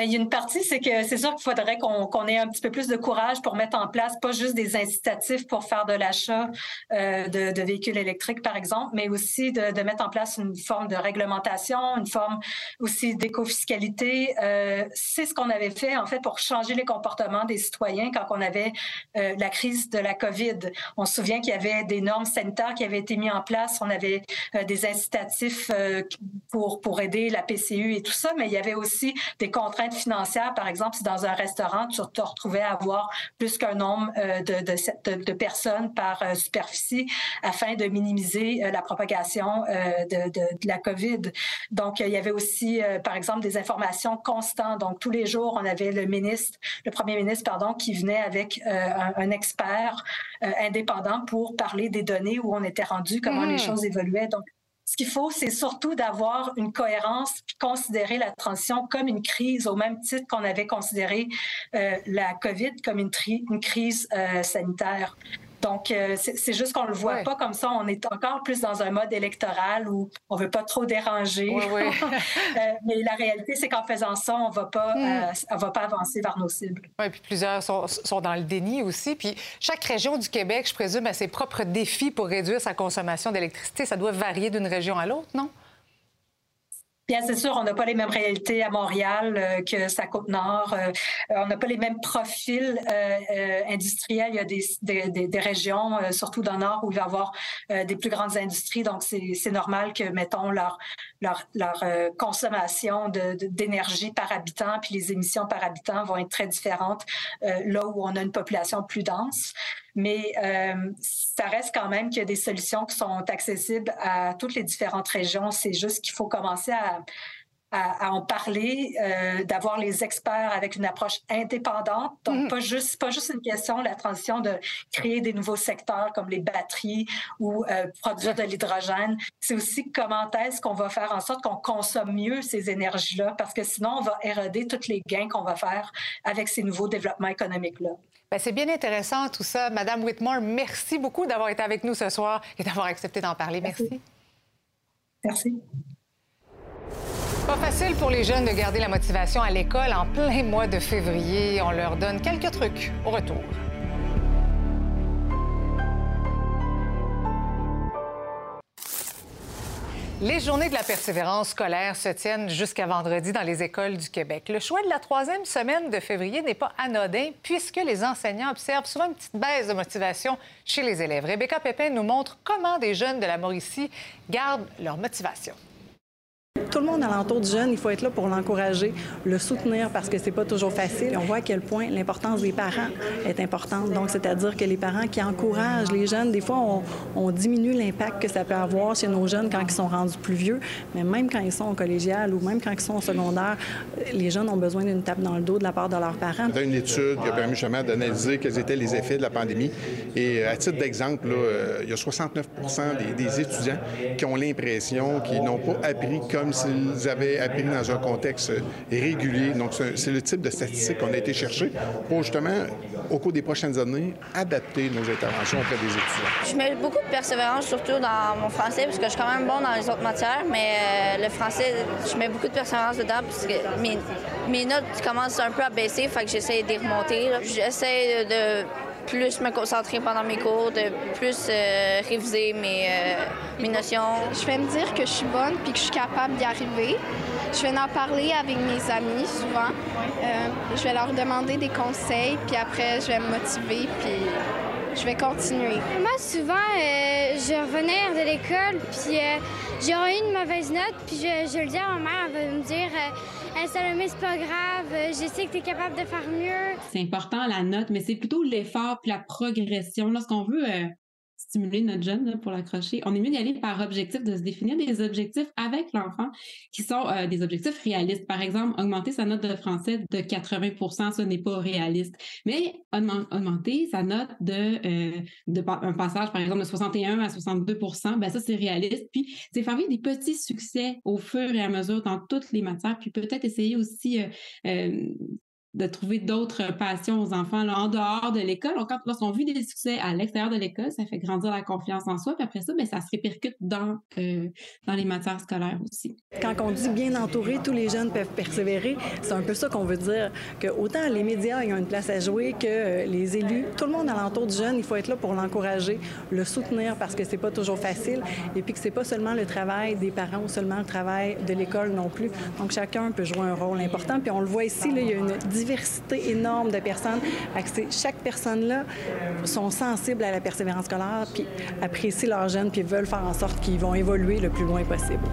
Speaker 31: Ben, il y a une partie, c'est que c'est sûr qu'il faudrait qu'on ait un petit peu plus de courage pour mettre en place pas juste des incitatifs pour faire de l'achat euh, de, véhicules électriques, par exemple, mais aussi de, mettre en place une forme de réglementation, une forme aussi d'éco-fiscalité. Euh, c'est ce qu'on avait fait, en fait, pour changer les comportements des citoyens quand on avait euh, la crise de la COVID. On se souvient qu'il y avait des normes sanitaires qui avaient été mises en place. On avait euh, des incitatifs pour, pour aider la PCU et tout ça, mais il y avait aussi des contraintes financière, par exemple, si dans un restaurant, tu te retrouvais à avoir plus qu'un nombre euh, de, de, de, personnes par euh, superficie afin de minimiser euh, la propagation de, de, la COVID. Donc, il y avait aussi, par exemple, des informations constantes. Donc, tous les jours, on avait le ministre, le premier ministre, pardon, qui venait avec un, un, expert indépendant pour parler des données où on était rendu, comment les hmm. choses évoluaient. Donc, Ce qu'il faut, c'est surtout d'avoir une cohérence, puis considérer la transition comme une crise au même titre qu'on avait considéré euh, la COVID comme une, crise euh, sanitaire. Donc, euh, c'est juste qu'on le voit pas comme ça. On est encore plus dans un mode électoral où on veut pas trop déranger. Euh, mais la réalité, c'est qu'en faisant ça, on hmm. euh, on va pas avancer vers nos cibles.
Speaker 1: Oui, puis plusieurs sont, sont, dans le déni aussi. Puis chaque région du Québec, je présume, a ses propres défis pour réduire sa consommation d'électricité. Ça doit varier d'une région à l'autre, non?
Speaker 31: Bien, c'est sûr, on n'a pas les mêmes réalités à Montréal euh, que sa côte nord. Euh, on n'a pas les mêmes profils euh, industriels. Il y a des, des, régions, surtout dans le nord, où il va y avoir des plus grandes industries. Donc, c'est normal que, mettons, leur, leur consommation d'énergie par habitant puis les émissions par habitant vont être très différentes là où on a une population plus dense. Mais euh, ça reste quand même qu'il y a des solutions qui sont accessibles à toutes les différentes régions. C'est juste qu'il faut commencer à, à, en parler, euh, d'avoir les experts avec une approche indépendante. Donc, mm-hmm. pas juste pas juste une question la transition de créer des nouveaux secteurs comme les batteries ou euh, produire de l'hydrogène. C'est aussi comment est-ce qu'on va faire en sorte qu'on consomme mieux ces énergies-là, parce que sinon on va éroder tous les gains qu'on va faire avec ces nouveaux développements économiques-là.
Speaker 1: Ben, c'est bien intéressant tout ça. Madame Whitmore, merci beaucoup d'avoir été avec nous ce soir et d'avoir accepté d'en parler. Merci.
Speaker 31: Merci.
Speaker 1: Pas facile pour les jeunes de garder la motivation à l'école en plein mois de février. On leur donne quelques trucs au retour. Les journées de la persévérance scolaire se tiennent jusqu'à vendredi dans les écoles du Québec. Le choix de la troisième semaine de février n'est pas anodin puisque les enseignants observent souvent une petite baisse de motivation chez les élèves. Rebecca Pépin nous montre comment des jeunes de la Mauricie gardent leur motivation.
Speaker 32: Tout le monde alentour du jeune, il faut être là pour l'encourager, le soutenir parce que c'est pas toujours facile. on voit à quel point l'importance des parents est importante. Donc, c'est-à-dire que les parents qui encouragent les jeunes, des fois, on, diminue l'impact que ça peut avoir chez nos jeunes quand ils sont rendus plus vieux. Mais même quand ils sont au collégial ou même quand ils sont au secondaire, les jeunes ont besoin d'une tape dans le dos de la part de leurs parents.
Speaker 33: Il y a une étude qui a permis justement d'analyser quels étaient les effets de la pandémie. Et à titre d'exemple, euh, il y a 69 des, des étudiants qui ont l'impression qu'ils n'ont pas appris comme s'ils avaient appris dans un contexte régulier. Donc, c'est le type de statistique qu'on a été chercher pour justement, au cours des prochaines années, adapter nos interventions auprès des étudiants.
Speaker 34: Je mets beaucoup de persévérance, surtout dans mon français, parce que je suis quand même bon dans les autres matières, mais euh, le français, je mets beaucoup de persévérance dedans, parce que mes, notes commencent un peu à baisser, fait que j'essaie de remonter. J'essaie de plus me concentrer pendant mes cours, de plus euh, réviser mes, euh, mes notions.
Speaker 35: Je vais me dire que je suis bonne puis que je suis capable d'y arriver. Je vais en parler avec mes amis souvent. Euh, je vais leur demander des conseils, puis après, je vais me motiver, puis je vais continuer.
Speaker 36: Moi, souvent, je revenais de l'école, puis j'aurais eu une mauvaise note, puis je, je, le dis à ma mère, elle va me dire Hey, Salomé, c'est pas grave, je sais que tu es capable de faire mieux.
Speaker 37: C'est important la note, mais c'est plutôt l'effort puis la progression. Lorsqu'on veut euh, stimuler notre jeune pour l'accrocher, on est mieux d'y aller par objectif, de se définir des objectifs avec l'enfant qui sont euh, des objectifs réalistes. Par exemple, augmenter sa note de français de 80% ce n'est pas réaliste. Mais augmenter sa note de, euh, de un passage, par exemple, de 61 à 62% ben ça, c'est réaliste. Puis, c'est faire des petits succès au fur et à mesure dans toutes les matières, puis peut-être essayer aussi euh, de trouver d'autres passions aux enfants là, en dehors de l'école. Lorsqu'on vit des succès à l'extérieur de l'école, ça fait grandir la confiance en soi. Puis après ça, bien, ça se répercute dans, euh, dans les matières scolaires aussi.
Speaker 32: Quand on dit bien entouré, tous les jeunes peuvent persévérer, c'est un peu ça qu'on veut dire. Que autant les médias ils ont une place à jouer que euh, les élus, tout le monde alentour du jeune, il faut être là pour l'encourager, le soutenir parce que c'est pas toujours facile. Et puis que c'est pas seulement le travail des parents ou seulement le travail de l'école non plus. Donc chacun peut jouer un rôle important. Puis on le voit ici, là, il y a une diversité énorme de personnes. Chaque personne-là sont sensibles à la persévérance scolaire, puis apprécient leurs jeunes, puis veulent faire en sorte qu'ils vont évoluer le plus loin possible.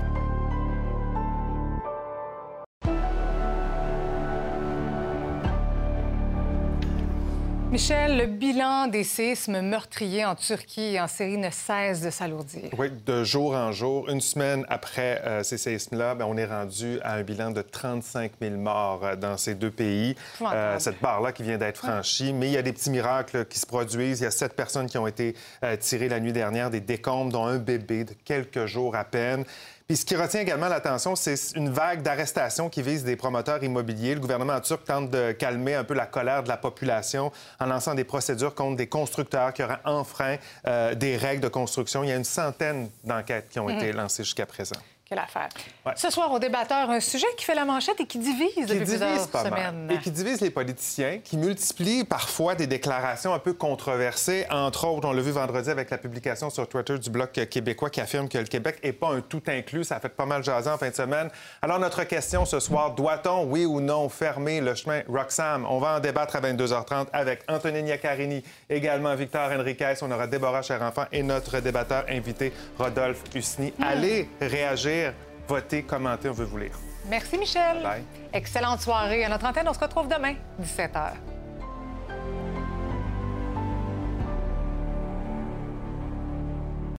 Speaker 1: Michel, le bilan des séismes meurtriers en Turquie et en Syrie ne cesse de s'alourdir.
Speaker 38: Oui, de jour en jour, une semaine après euh, ces séismes-là, ben, on est rendu à un bilan de 35 000 morts euh, dans ces deux pays. Euh, cette barre-là qui vient d'être franchie. Mais il y a des petits miracles qui se produisent. Il y a sept personnes qui ont été tirées la nuit dernière, des décombres, dont un bébé de quelques jours à peine. Puis ce qui retient également l'attention, c'est une vague d'arrestations qui vise des promoteurs immobiliers. Le gouvernement turc tente de calmer un peu la colère de la population en lançant des procédures contre des constructeurs qui auraient enfreint euh, des règles de construction. Il y a une centaine d'enquêtes qui ont
Speaker 1: Mhm.
Speaker 38: été lancées jusqu'à présent.
Speaker 1: Ce soir, au débatteur, un sujet qui fait la manchette et qui divise
Speaker 38: qui
Speaker 1: depuis plusieurs
Speaker 38: divise pas
Speaker 1: semaines.
Speaker 38: mal. Et qui divise les politiciens, qui multiplient parfois des déclarations un peu controversées. Entre autres, on l'a vu vendredi avec la publication sur Twitter du Bloc québécois qui affirme que le Québec n'est pas un tout inclus. Ça a fait pas mal jaser en fin de semaine. Alors, notre question ce soir, doit-on, oui ou non, fermer le chemin? Roxham? On va en débattre à 22h30 avec Anthony Niacarini, également Victor Henriquez. On aura Déborah Cherenfant et notre débatteur invité, Rodolphe Husny.
Speaker 1: Hmm.
Speaker 38: Allez réagir, votez, commentez, on veut vous lire.
Speaker 1: Merci, Michel.
Speaker 38: Bye.
Speaker 1: Excellente soirée. À notre antenne, on se retrouve demain, 17h.